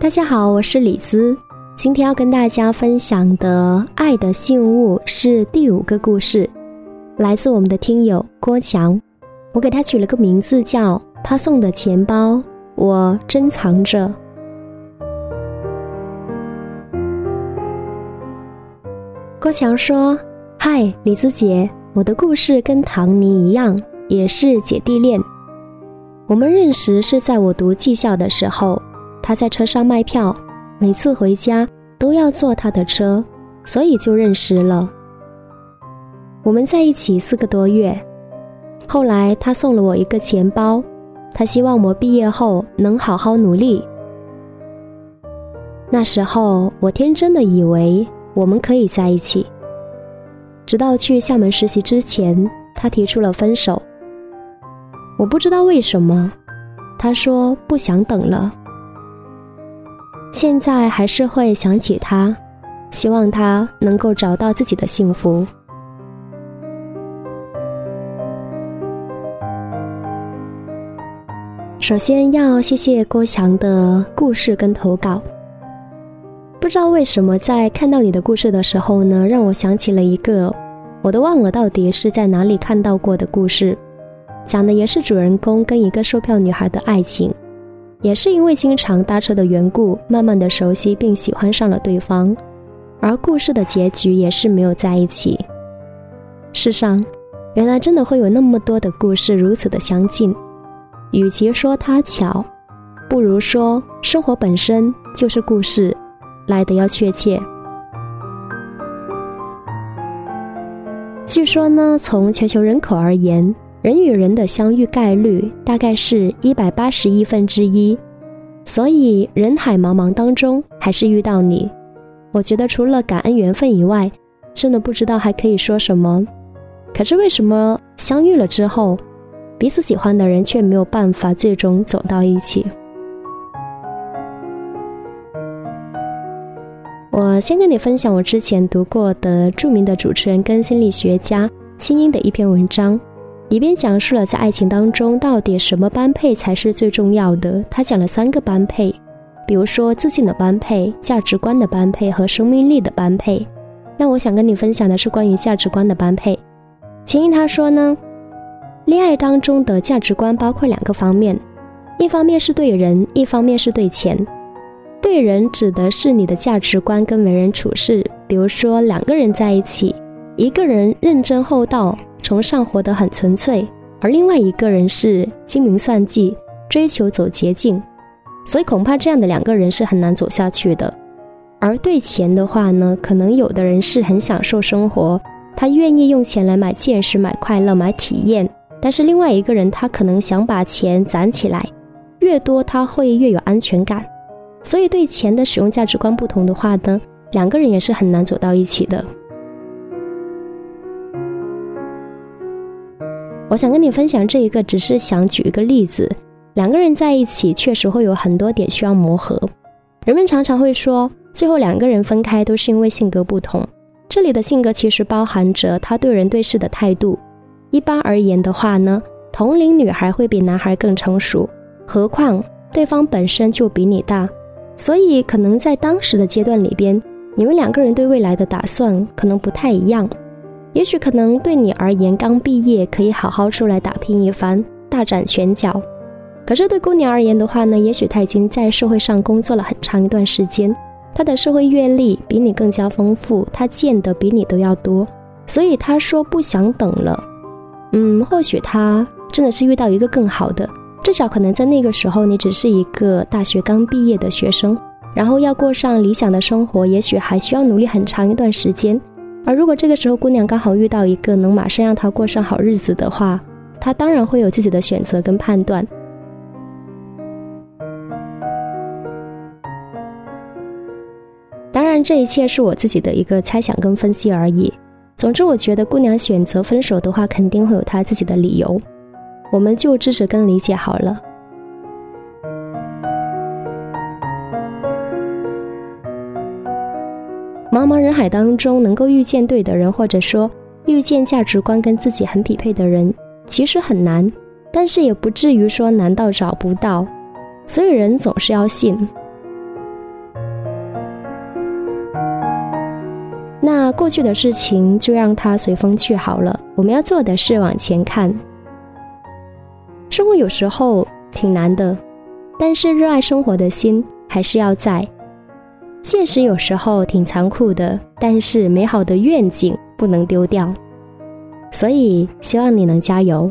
大家好，我是李兹。今天要跟大家分享的《爱的信物》是第五个故事，来自我们的听友郭强。我给他取了个名字叫“他送的钱包，我珍藏着”。郭强说：“嗨，李子姐，我的故事跟唐尼一样，也是姐弟恋。我们认识是在我读技校的时候。”他在车上卖票，每次回家都要坐他的车，所以就认识了。我们在一起四个多月，后来他送了我一个钱包，他希望我毕业后能好好努力。那时候我天真的以为我们可以在一起，直到去厦门实习之前，他提出了分手。我不知道为什么，他说不想等了。现在还是会想起他，希望他能够找到自己的幸福。首先要谢谢郭强的故事跟投稿。不知道为什么，在看到你的故事的时候呢，让我想起了一个，我都忘了到底是在哪里看到过的故事，讲的也是主人公跟一个售票女孩的爱情。也是因为经常搭车的缘故，慢慢的熟悉并喜欢上了对方，而故事的结局也是没有在一起。世上，原来真的会有那么多的故事如此的相近，与其说它巧，不如说生活本身就是故事，来的要确切。据说呢，从全球人口而言。人与人的相遇概率大概是一百八十亿分之一，所以人海茫茫当中还是遇到你，我觉得除了感恩缘分以外，真的不知道还可以说什么。可是为什么相遇了之后，彼此喜欢的人却没有办法最终走到一起？我先跟你分享我之前读过的著名的主持人跟心理学家清音的一篇文章。里边讲述了在爱情当中到底什么般配才是最重要的。他讲了三个般配，比如说自信的般配、价值观的般配和生命力的般配。那我想跟你分享的是关于价值观的般配。秦毅他说呢，恋爱当中的价值观包括两个方面，一方面是对人，一方面是对钱。对人指的是你的价值观跟为人处事，比如说两个人在一起，一个人认真厚道。崇尚活得很纯粹，而另外一个人是精明算计，追求走捷径，所以恐怕这样的两个人是很难走下去的。而对钱的话呢，可能有的人是很享受生活，他愿意用钱来买见识、买快乐、买体验；但是另外一个人他可能想把钱攒起来，越多他会越有安全感。所以对钱的使用价值观不同的话呢，两个人也是很难走到一起的。我想跟你分享这一个，只是想举一个例子。两个人在一起，确实会有很多点需要磨合。人们常常会说，最后两个人分开都是因为性格不同。这里的性格其实包含着他对人对事的态度。一般而言的话呢，同龄女孩会比男孩更成熟，何况对方本身就比你大，所以可能在当时的阶段里边，你们两个人对未来的打算可能不太一样。也许可能对你而言，刚毕业可以好好出来打拼一番，大展拳脚。可是对姑娘而言的话呢，也许她已经在社会上工作了很长一段时间，她的社会阅历比你更加丰富，她见的比你都要多，所以她说不想等了。嗯，或许她真的是遇到一个更好的，至少可能在那个时候，你只是一个大学刚毕业的学生，然后要过上理想的生活，也许还需要努力很长一段时间。而如果这个时候姑娘刚好遇到一个能马上让她过上好日子的话，她当然会有自己的选择跟判断。当然，这一切是我自己的一个猜想跟分析而已。总之，我觉得姑娘选择分手的话，肯定会有她自己的理由，我们就支持跟理解好了。茫茫人海当中能够遇见对的人或者说遇见价值观跟自己很匹配的人其实很难但是也不至于说难到找不到所以人总是要信。那过去的事情就让它随风去好了我们要做的是往前看。生活有时候挺难的但是热爱生活的心还是要在。现实有时候挺残酷的，但是美好的愿景不能丢掉。所以希望你能加油。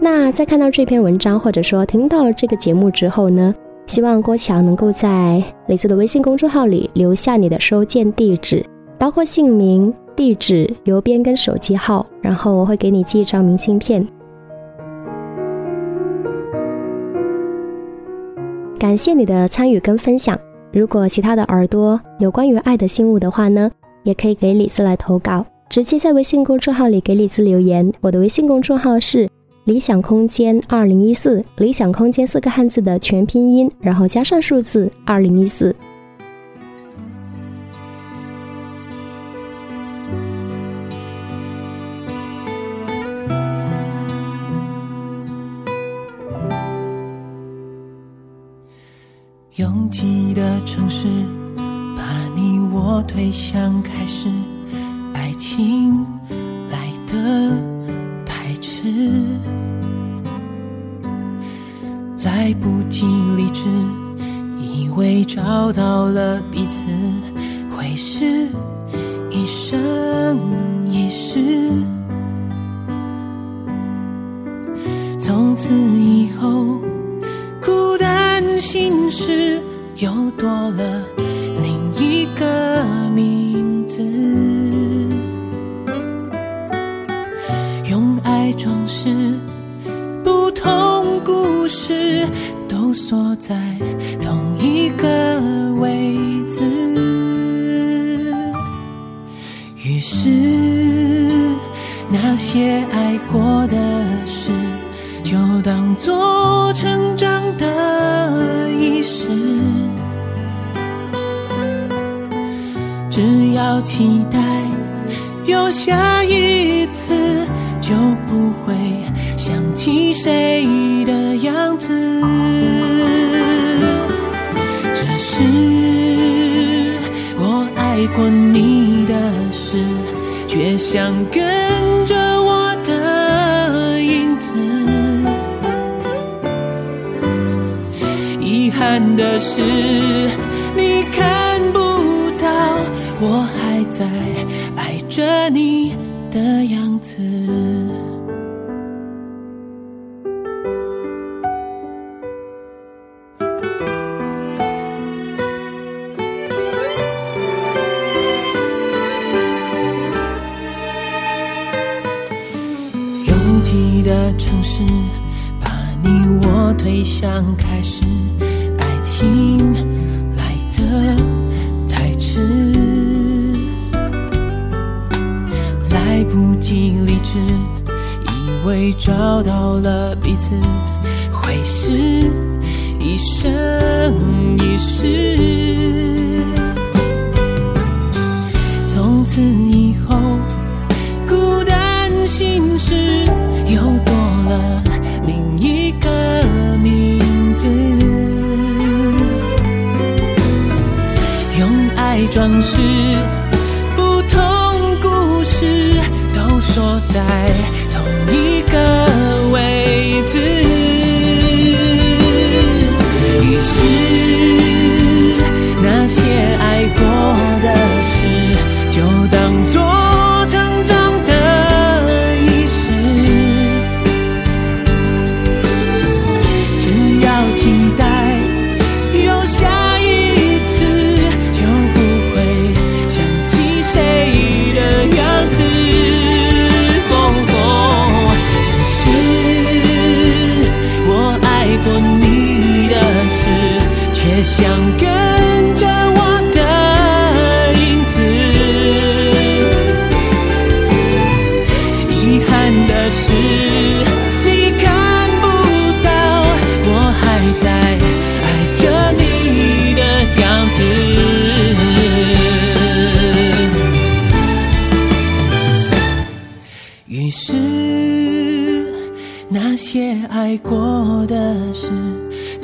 那在看到这篇文章，或者说听到这个节目之后呢，希望郭强能够在雷子的微信公众号里留下你的收件地址，包括姓名、地址、邮编跟手机号，然后我会给你寄一张明信片。感谢你的参与跟分享。如果其他的耳朵有关于爱的信物的话呢，也可以给李子来投稿，直接在微信公众号里给李子留言。我的微信公众号是理想空间二零一四，理想空间四个汉字的全拼音，然后加上数字二零一四。拥挤的城市，把你我推向开始，爱情来得太迟，来不及理智，以为找到了彼此，会是一生一世，从此以后。是又多了另一个名字，用爱装饰不同故事，都锁在同一个位置。于是那些爱过的事，就当作成长的仪式。只要期待有下一次，就不会想起谁的样子。这是我爱过你的事，却想跟着憾的是，你看不到。我还在爱着你的样子。拥挤的城市，把你我推向开始，听来得太迟。来不及理智，以为找到了彼此，会是一生一世。从此以后，孤单心事又多了另一个名字，装饰不同故事都说在同一个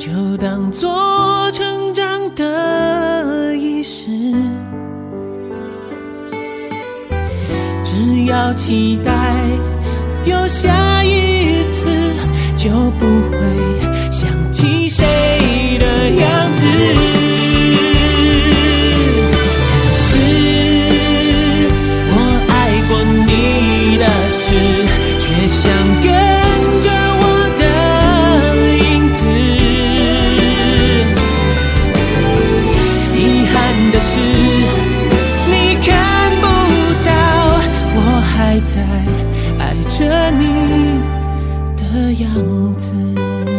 就当做成长的仪式。只要期待有下一次就不会的样子。